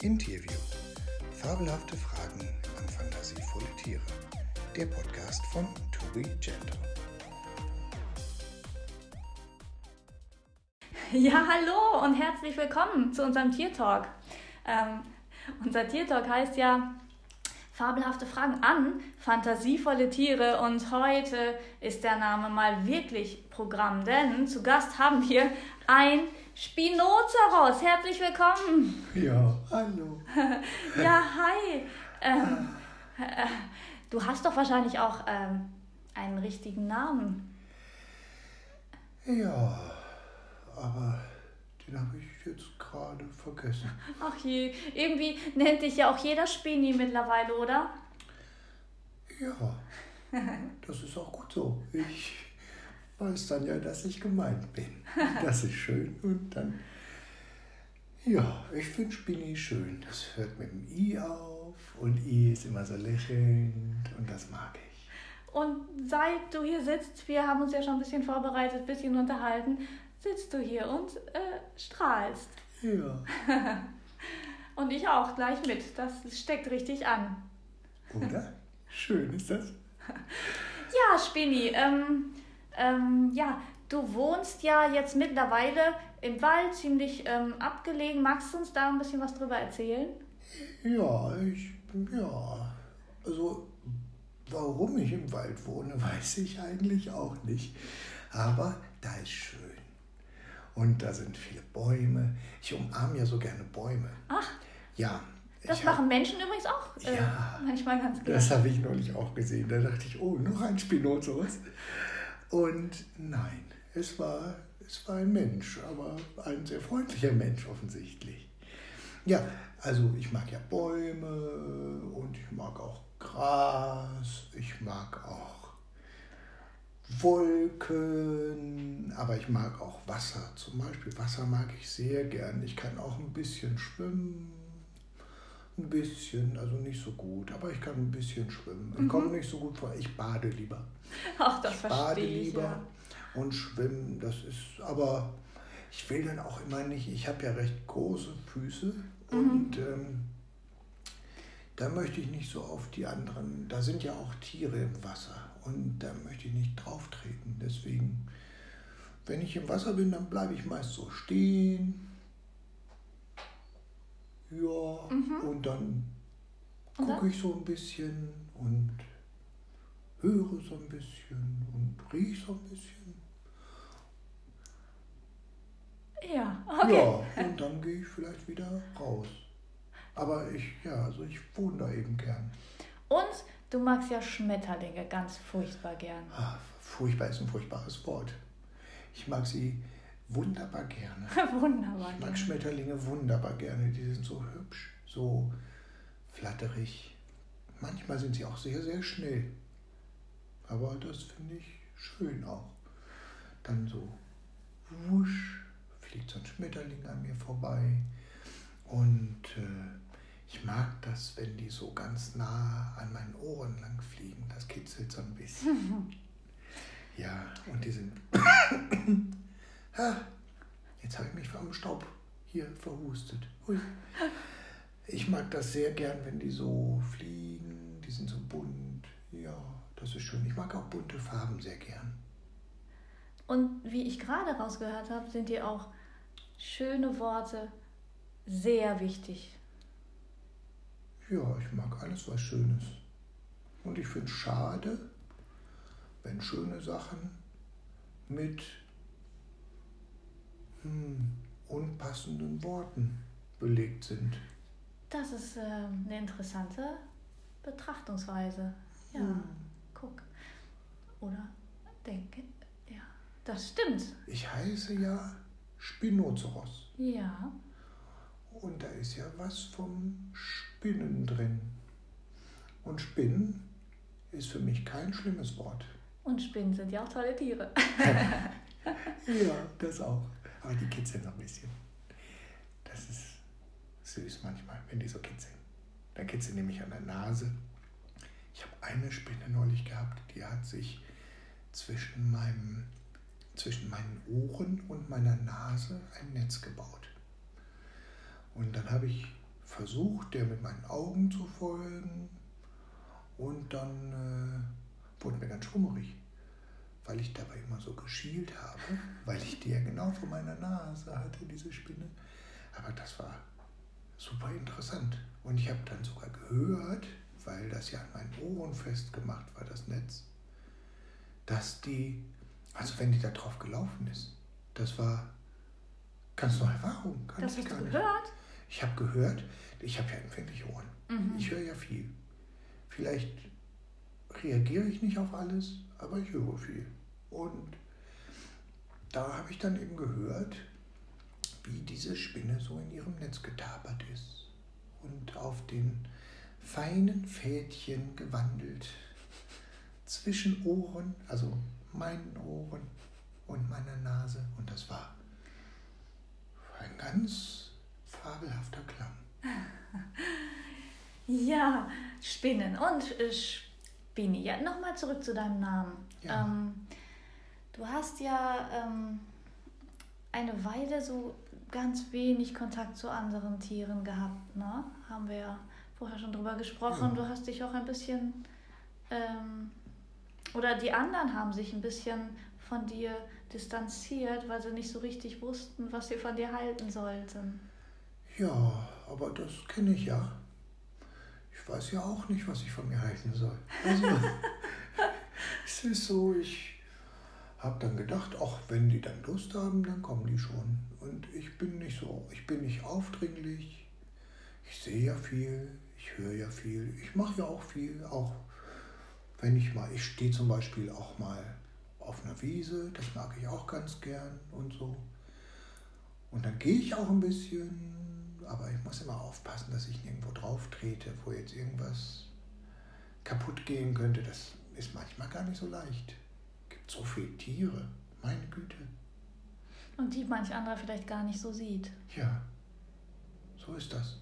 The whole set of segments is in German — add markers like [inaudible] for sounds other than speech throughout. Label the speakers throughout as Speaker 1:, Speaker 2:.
Speaker 1: Interview. Fabelhafte Fragen an fantasievolle Tiere. Der Podcast von To Be Gentle.
Speaker 2: Ja, hallo und herzlich willkommen zu unserem Tiertalk. Ähm, unser Tiertalk heißt ja Fabelhafte Fragen an fantasievolle Tiere und heute ist der Name mal wirklich Programm, denn zu Gast haben wir ein Spinozaurus, herzlich willkommen.
Speaker 1: Ja, hallo. [laughs]
Speaker 2: ja, hi. Ähm, äh, du hast doch wahrscheinlich auch ähm, einen richtigen Namen.
Speaker 1: Ja, aber den habe ich jetzt gerade vergessen.
Speaker 2: Ach je, irgendwie nennt dich ja auch jeder Spini mittlerweile, oder?
Speaker 1: Ja, [laughs] das ist auch gut so. Ich weiß dann ja, dass ich gemeint bin. [laughs] Das ist schön. Und dann, ja, ich finde Spinni schön. Das hört mit dem I auf und I ist immer so lächelnd und das mag ich.
Speaker 2: Und seit du hier sitzt, wir haben uns ja schon ein bisschen vorbereitet, ein bisschen unterhalten, sitzt du hier und äh, strahlst.
Speaker 1: Ja. [laughs]
Speaker 2: und ich auch gleich mit. Das steckt richtig an.
Speaker 1: Oder? Schön ist das. [laughs]
Speaker 2: ja, Spinni, ähm, ähm, ja, du wohnst ja jetzt mittlerweile im Wald, ziemlich ähm, abgelegen. Magst du uns da ein bisschen was drüber erzählen?
Speaker 1: Ja, ich, ja, also warum ich im Wald wohne, [laughs] weiß ich eigentlich auch nicht. Aber da ist schön. Und da sind viele Bäume. Ich umarme ja so gerne Bäume.
Speaker 2: Ach.
Speaker 1: Ja.
Speaker 2: Das machen hab, Menschen übrigens auch
Speaker 1: äh, ja,
Speaker 2: manchmal ganz
Speaker 1: gerne. Das habe ich neulich auch gesehen. Da dachte ich, oh, noch ein Spinosaurus. Und nein, es war, es war ein Mensch, aber ein sehr freundlicher Mensch offensichtlich. Ja, also ich mag ja Bäume und ich mag auch Gras, ich mag auch Wolken, aber ich mag auch Wasser. Zum Beispiel Wasser mag ich sehr gern. Ich kann auch ein bisschen schwimmen. Ein bisschen, also nicht so gut, aber ich kann ein bisschen schwimmen. Ich mhm. komme nicht so gut vor. Ich bade lieber. [laughs]
Speaker 2: Ach, das
Speaker 1: ich
Speaker 2: bade
Speaker 1: ich, lieber
Speaker 2: ja.
Speaker 1: und schwimmen. Das ist, aber ich will dann auch immer nicht. Ich habe ja recht große Füße mhm. und ähm, da möchte ich nicht so auf die anderen. Da sind ja auch Tiere im Wasser und da möchte ich nicht drauf treten. Deswegen, wenn ich im Wasser bin, dann bleibe ich meist so stehen ja, mhm. und dann gucke ich so ein bisschen und höre so ein bisschen und rieche so ein bisschen.
Speaker 2: Ja, okay.
Speaker 1: Ja, und dann gehe ich vielleicht wieder raus. Aber ich, ja, also ich wohne da eben gern.
Speaker 2: Und du magst ja Schmetterlinge ganz furchtbar gern.
Speaker 1: Ach, furchtbar ist ein furchtbares Wort. Ich mag sie wunderbar gerne. [laughs]
Speaker 2: wunderbar.
Speaker 1: Ich mag Schmetterlinge wunderbar gerne. Die sind so hübsch, so flatterig. Manchmal sind sie auch sehr, sehr schnell. Aber das finde ich schön auch. Dann so wusch, fliegt so ein Schmetterling an mir vorbei. Und äh, ich mag das, wenn die so ganz nah an meinen Ohren lang fliegen. Das kitzelt so ein bisschen. [laughs] ja, und die sind [laughs] jetzt habe ich mich vom Staub hier verhustet. Hui. Ich mag das sehr gern, wenn die so fliegen. Die sind so bunt. Ja, das ist schön. Ich mag auch bunte Farben sehr gern.
Speaker 2: Und wie ich gerade rausgehört habe, sind dir auch schöne Worte sehr wichtig.
Speaker 1: Ja, ich mag alles, was schön ist. Und ich finde es schade, wenn schöne Sachen mit hm, unpassenden Worten belegt sind.
Speaker 2: Das ist äh, eine interessante Betrachtungsweise. Ja, hm. guck. Oder denke, ja, das stimmt.
Speaker 1: Ich heiße ja Spinoceros.
Speaker 2: Ja.
Speaker 1: Und da ist ja was vom Spinnen drin. Und Spinnen ist für mich kein schlimmes Wort.
Speaker 2: Und Spinnen sind ja auch tolle Tiere. [laughs]
Speaker 1: ja, das auch. Aber die kitzeln so ein bisschen. Das ist süß manchmal, wenn die so kitzeln. Dann kitzeln nämlich an der Nase. Ich habe eine Spinne neulich gehabt, die hat sich zwischen, meinem, zwischen meinen Ohren und meiner Nase ein Netz gebaut. Und dann habe ich versucht, der mit meinen Augen zu folgen. Und dann äh, wurde mir ganz schwummerig, weil ich dabei immer so geschielt habe, weil ich die ja genau vor meiner Nase hatte, diese Spinne. Aber das war super interessant. Und ich habe dann sogar gehört, weil das ja an meinen Ohren festgemacht war, das Netz, dass die, also wenn die da drauf gelaufen ist, das war ganz neue Erfahrung. Kann
Speaker 2: Das hast du
Speaker 1: nicht.
Speaker 2: gehört?
Speaker 1: Ich habe gehört, ich habe ja empfindliche Ohren.
Speaker 2: Mhm.
Speaker 1: Ich höre ja viel. Vielleicht reagiere ich nicht auf alles, aber ich höre viel. Und da habe ich dann eben gehört, wie diese Spinne so in ihrem Netz getapert ist und auf den feinen Fädchen gewandelt zwischen Ohren, also meinen Ohren und meiner Nase. Und das war ein ganz fabelhafter Klang. [laughs]
Speaker 2: Ja, Spinnen und Spinni. Ja, nochmal zurück zu deinem Namen.
Speaker 1: Ja.
Speaker 2: Ähm, du hast ja ähm, eine Weile so ganz wenig Kontakt zu anderen Tieren gehabt, ne? Haben wir ja vorher schon drüber gesprochen.
Speaker 1: Ja.
Speaker 2: Du hast dich auch ein bisschen, ähm, oder die anderen haben sich ein bisschen von dir distanziert, weil sie nicht so richtig wussten, was sie von dir halten sollten.
Speaker 1: Ja, aber das kenne ich ja. Ich weiß ja auch nicht, was ich von mir halten soll. Also, [laughs] es ist so, ich habe dann gedacht, ach, wenn die dann Lust haben, dann kommen die schon. Und ich bin nicht so, ich bin nicht aufdringlich. Ich sehe ja viel, ich höre ja viel, ich mache ja auch viel, auch wenn ich mal, ich stehe zum Beispiel auch mal auf einer Wiese, das mag ich auch ganz gern und so. Und dann gehe ich auch ein bisschen, aber ich muss immer aufpassen, dass ich nirgendwo drauf trete, wo jetzt irgendwas kaputt gehen könnte. Das ist manchmal gar nicht so leicht. Gibt so viele Tiere, meine Güte.
Speaker 2: Und die manch anderer vielleicht gar nicht so sieht.
Speaker 1: Ja, so ist das.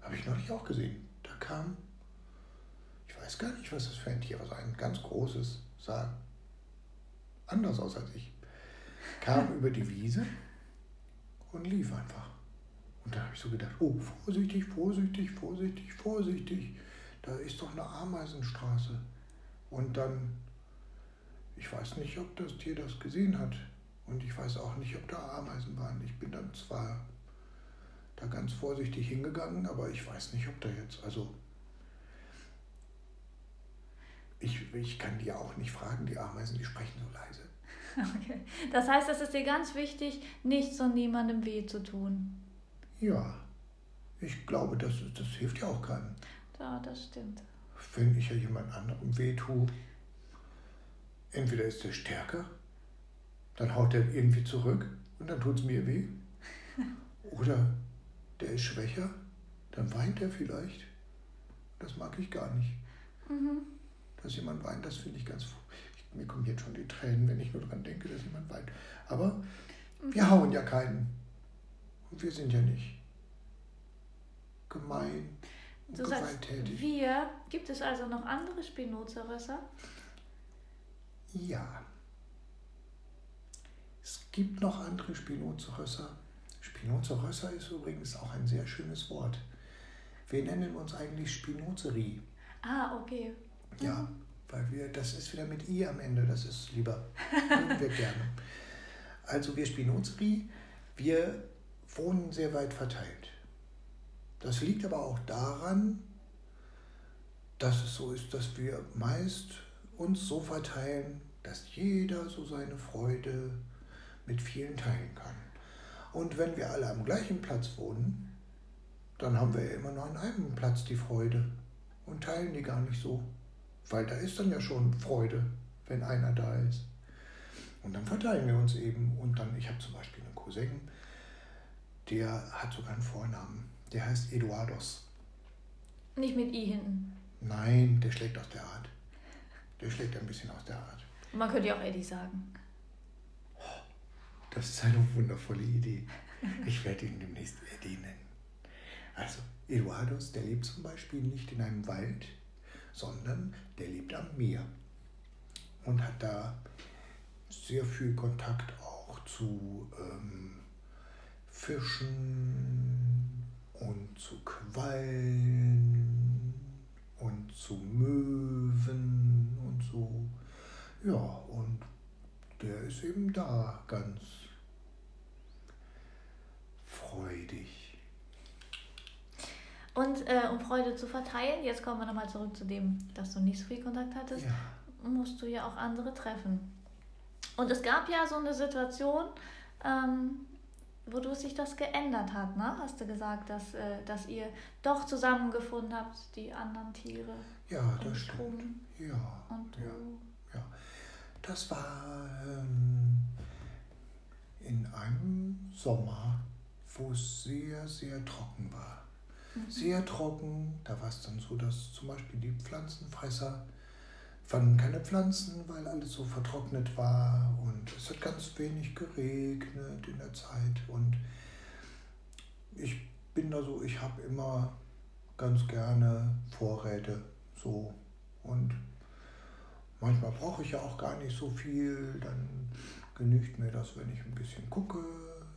Speaker 1: Habe ich neulich auch gesehen. Da kam, ich weiß gar nicht, was das für ein Tier war, so ein ganz großes, sah anders aus als ich. Kam [laughs] über die Wiese und lief einfach. Und da habe ich so gedacht, oh, vorsichtig, vorsichtig, vorsichtig, vorsichtig. Da ist doch eine Ameisenstraße. Und dann, ich weiß nicht, ob das Tier das gesehen hat. Und ich weiß auch nicht, ob da Ameisen waren. Ich bin dann zwar da ganz vorsichtig hingegangen, aber ich weiß nicht, ob da jetzt, also ich, ich kann die auch nicht fragen, die Ameisen, die sprechen so leise. [laughs]
Speaker 2: Okay. Das heißt, es ist dir ganz wichtig, nichts und niemandem weh zu tun.
Speaker 1: Ja, ich glaube, das, das hilft ja auch keinem.
Speaker 2: Ja, das stimmt.
Speaker 1: Wenn ich ja jemand anderem weh tue, entweder ist der stärker, dann haut er irgendwie zurück und dann tut es mir weh. [laughs] Oder der ist schwächer, dann weint er vielleicht. Das mag ich gar nicht.
Speaker 2: Mhm.
Speaker 1: Dass jemand weint, das finde ich ganz. Ich, mir kommen jetzt schon die Tränen, wenn ich nur daran denke, dass jemand weint. Aber wir hauen ja keinen. Und wir sind ja nicht gemein
Speaker 2: Du sagst, wir, gibt es also noch andere Spinozaurösser?
Speaker 1: Ja. Es gibt noch andere Spinozaurösser. Spinozaurösser ist übrigens auch ein sehr schönes Wort. Wir nennen uns eigentlich Spinozeri.
Speaker 2: Ah, okay.
Speaker 1: Ja, weil wir, das ist wieder mit I am Ende, das ist lieber, wir [laughs] gerne. Also wir Spinozeri, wir wohnen sehr weit verteilt. Das liegt aber auch daran, dass es so ist, dass wir meist uns so verteilen, dass jeder so seine Freude mit vielen teilen kann. Und wenn wir alle am gleichen Platz wohnen, dann haben wir ja immer nur an einem Platz die Freude und teilen die gar nicht so. Weil da ist dann ja schon Freude, wenn einer da ist. Und dann verteilen wir uns eben. Und dann, ich habe zum Beispiel einen Cousin, der hat sogar einen Vornamen. Der heißt Eduardos.
Speaker 2: Nicht mit I hinten.
Speaker 1: Nein, der schlägt aus der Art. Der schlägt ein bisschen aus der Art.
Speaker 2: Man könnte ja auch Eddie sagen.
Speaker 1: Das ist eine wundervolle Idee. Ich werde ihn demnächst Eddie nennen. Also, Eduardos, der lebt zum Beispiel nicht in einem Wald, sondern der lebt am Meer und hat da sehr viel Kontakt auch zu ähm, Fischen und zu Quallen und zu Möwen und so. Ja, und der ist eben da ganz freudig.
Speaker 2: Und äh, um Freude zu verteilen, jetzt kommen wir nochmal zurück zu dem, dass du nicht so viel Kontakt hattest,
Speaker 1: Ja,
Speaker 2: musst du ja auch andere treffen. Und es gab ja so eine Situation, ähm, wodurch sich das geändert hat, ne? Hast du gesagt, dass, äh, dass ihr doch zusammengefunden habt, die anderen Tiere.
Speaker 1: ja, das stimmt. Ja,
Speaker 2: Und du.
Speaker 1: ja. Das war ähm, in einem Sommer, wo es sehr, sehr trocken war.
Speaker 2: Mhm.
Speaker 1: Sehr trocken, da war es dann so, dass zum Beispiel die Pflanzenfresser fanden keine Pflanzen, weil alles so vertrocknet war. Und es hat ganz wenig geregnet in der Zeit. Und ich bin da so, ich habe immer ganz gerne Vorräte so. Und manchmal brauche ich ja auch gar nicht so viel, dann genügt mir das, wenn ich ein bisschen gucke,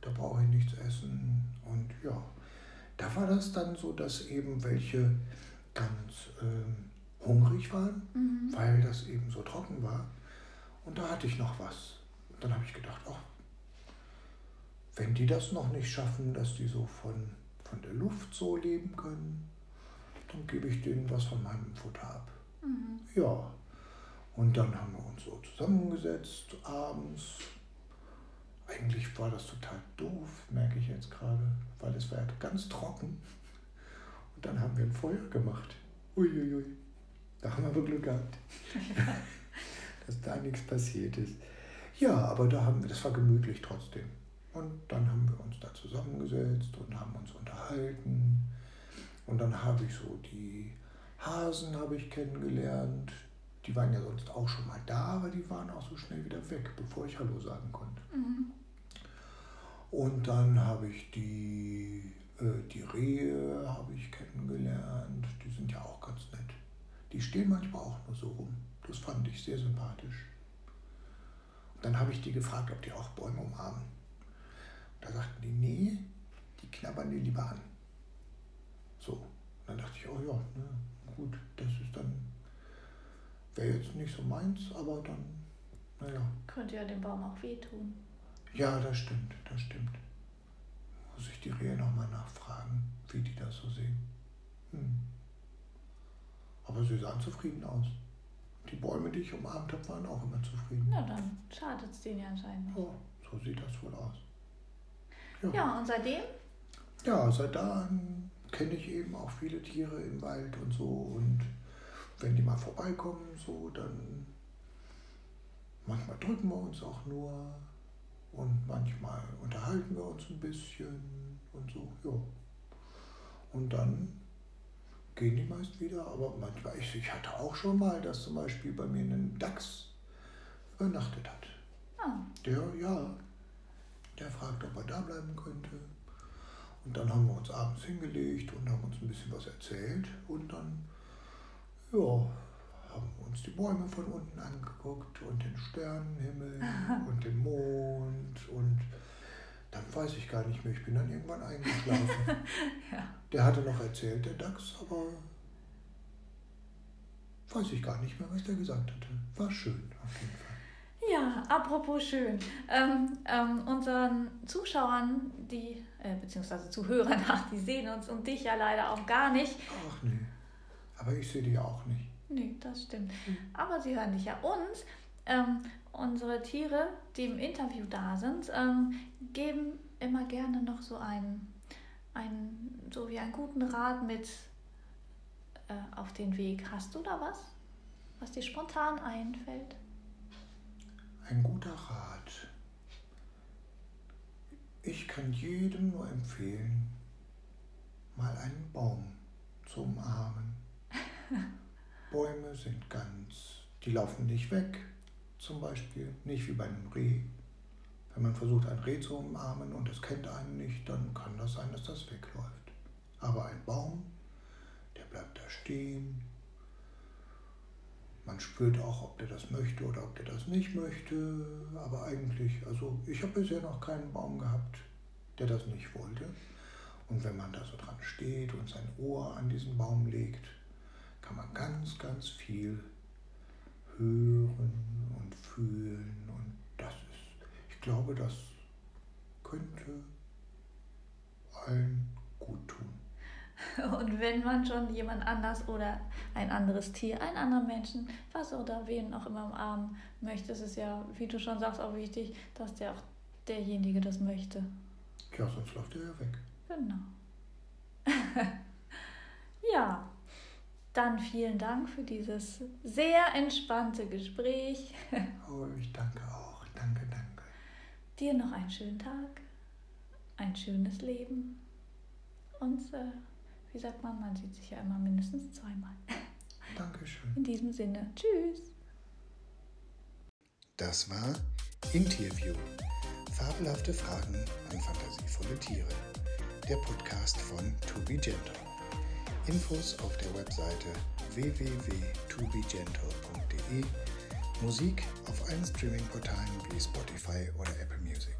Speaker 1: da brauche ich nichts essen. Und ja, da war das dann so, dass eben welche ganz ähm, hungrig waren,
Speaker 2: Mhm.
Speaker 1: weil das eben so trocken war. Und da hatte ich noch was. Und dann habe ich gedacht, ach, wenn die das noch nicht schaffen, dass die so von, von der Luft so leben können, dann gebe ich denen was von meinem Futter ab.
Speaker 2: Mhm.
Speaker 1: Ja, und dann haben wir uns so zusammengesetzt abends. Eigentlich war das total doof, merke ich jetzt gerade, weil es war ja ganz trocken. Und dann haben wir ein Feuer gemacht. Uiuiui, da haben wir aber Glück gehabt, [laughs] dass da nichts passiert ist. Ja, aber da haben wir, das war gemütlich trotzdem. Und dann haben wir uns da zusammengesetzt und haben uns unterhalten. Und dann habe ich so die Hasen habe ich kennengelernt. Die waren ja sonst auch schon mal da, aber die waren auch so schnell wieder weg, bevor ich Hallo sagen konnte.
Speaker 2: Mhm.
Speaker 1: Und dann habe ich die, äh, die Rehe habe ich kennengelernt. Die sind ja auch ganz nett. Die stehen manchmal auch nur so rum. Das fand ich sehr sympathisch. Und dann habe ich die gefragt, ob die auch Bäume umarmen. Da sagten die, nee, die knabbern die lieber an. So. Und dann dachte ich, oh ja, ne, gut, das ist dann, wäre jetzt nicht so meins, aber dann, naja.
Speaker 2: Könnte ja dem Baum auch wehtun.
Speaker 1: Ja, das stimmt, das stimmt. Muss ich die Rehe nochmal nachfragen, wie die das so sehen. Hm. Aber sie sahen zufrieden aus. Die Bäume, die ich umarmt habe, waren auch immer zufrieden.
Speaker 2: Na, dann schadet es denen ja anscheinend nicht.
Speaker 1: Ja, so sieht das wohl aus.
Speaker 2: Ja, und seitdem?
Speaker 1: Ja, seit da kenne ich eben auch viele Tiere im Wald und so. Und wenn die mal vorbeikommen, so, dann manchmal drücken wir uns auch nur und manchmal unterhalten wir uns ein bisschen und so, ja. Und dann gehen die meist wieder, aber manchmal, ich, ich hatte auch schon mal, dass zum Beispiel bei mir ein Dachs übernachtet hat.
Speaker 2: Ah,
Speaker 1: Der, ja, der fragt, ob er da bleiben könnte. Und dann haben wir uns abends hingelegt und haben uns ein bisschen was erzählt. Und dann, ja, haben wir uns die Bäume von unten angeguckt und den Sternenhimmel [laughs] und den Mond. Und dann weiß ich gar nicht mehr, ich bin dann irgendwann eingeschlafen. [laughs]
Speaker 2: ja.
Speaker 1: Der hatte noch erzählt, der Dachs, aber weiß ich gar nicht mehr, was der gesagt hatte. War schön auf jeden Fall.
Speaker 2: Ja, apropos schön. Ähm, ähm, unseren Zuschauern, die, äh, beziehungsweise Zuhörern, [laughs] ach, die sehen uns und dich ja leider auch gar nicht.
Speaker 1: Ach nee, aber ich sehe ja auch nicht.
Speaker 2: Nee, das stimmt. Aber sie hören dich ja. Und ähm, unsere Tiere, die im Interview da sind, ähm, geben immer gerne noch so einen, einen, so wie einen guten Rat mit äh, auf den Weg. Hast du da was, was dir spontan einfällt?
Speaker 1: Ein guter Rat. Ich kann jedem nur empfehlen, mal einen Baum zu umarmen. [laughs] Bäume sind ganz, die laufen nicht weg, zum Beispiel, nicht wie bei einem Reh. Wenn man versucht, ein Reh zu umarmen und es kennt einen nicht, dann kann das sein, dass das wegläuft. Aber ein Baum, der bleibt da stehen. Man spürt auch, ob der das möchte oder ob der das nicht möchte. Aber eigentlich, also ich habe bisher noch keinen Baum gehabt, der das nicht wollte. Und wenn man da so dran steht und sein Ohr an diesen Baum legt, kann man ganz, ganz viel hören und fühlen. Und das ist, ich glaube, das könnte allen gut tun.
Speaker 2: Und wenn man schon jemand anders oder ein anderes Tier, einen anderen Menschen, was oder wen auch immer umarmen möchte, ist es ja, wie du schon sagst, auch wichtig, dass der auch derjenige das möchte.
Speaker 1: Ja, sonst läuft er ja weg.
Speaker 2: Genau. [laughs] ja, dann vielen Dank für dieses sehr entspannte Gespräch. [laughs]
Speaker 1: oh, ich danke auch. Danke, danke.
Speaker 2: Dir noch einen schönen Tag, ein schönes Leben und äh, wie sagt man, man sieht sich ja immer mindestens zweimal. [laughs]
Speaker 1: Dankeschön.
Speaker 2: In diesem Sinne, tschüss.
Speaker 1: Das war Interview. Fabelhafte Fragen an fantasievolle Tiere. Der Podcast von To Be Gentle. Infos auf der Webseite www.tobegentle.de. Musik auf allen Streaming-Portalen wie Spotify oder Apple Music.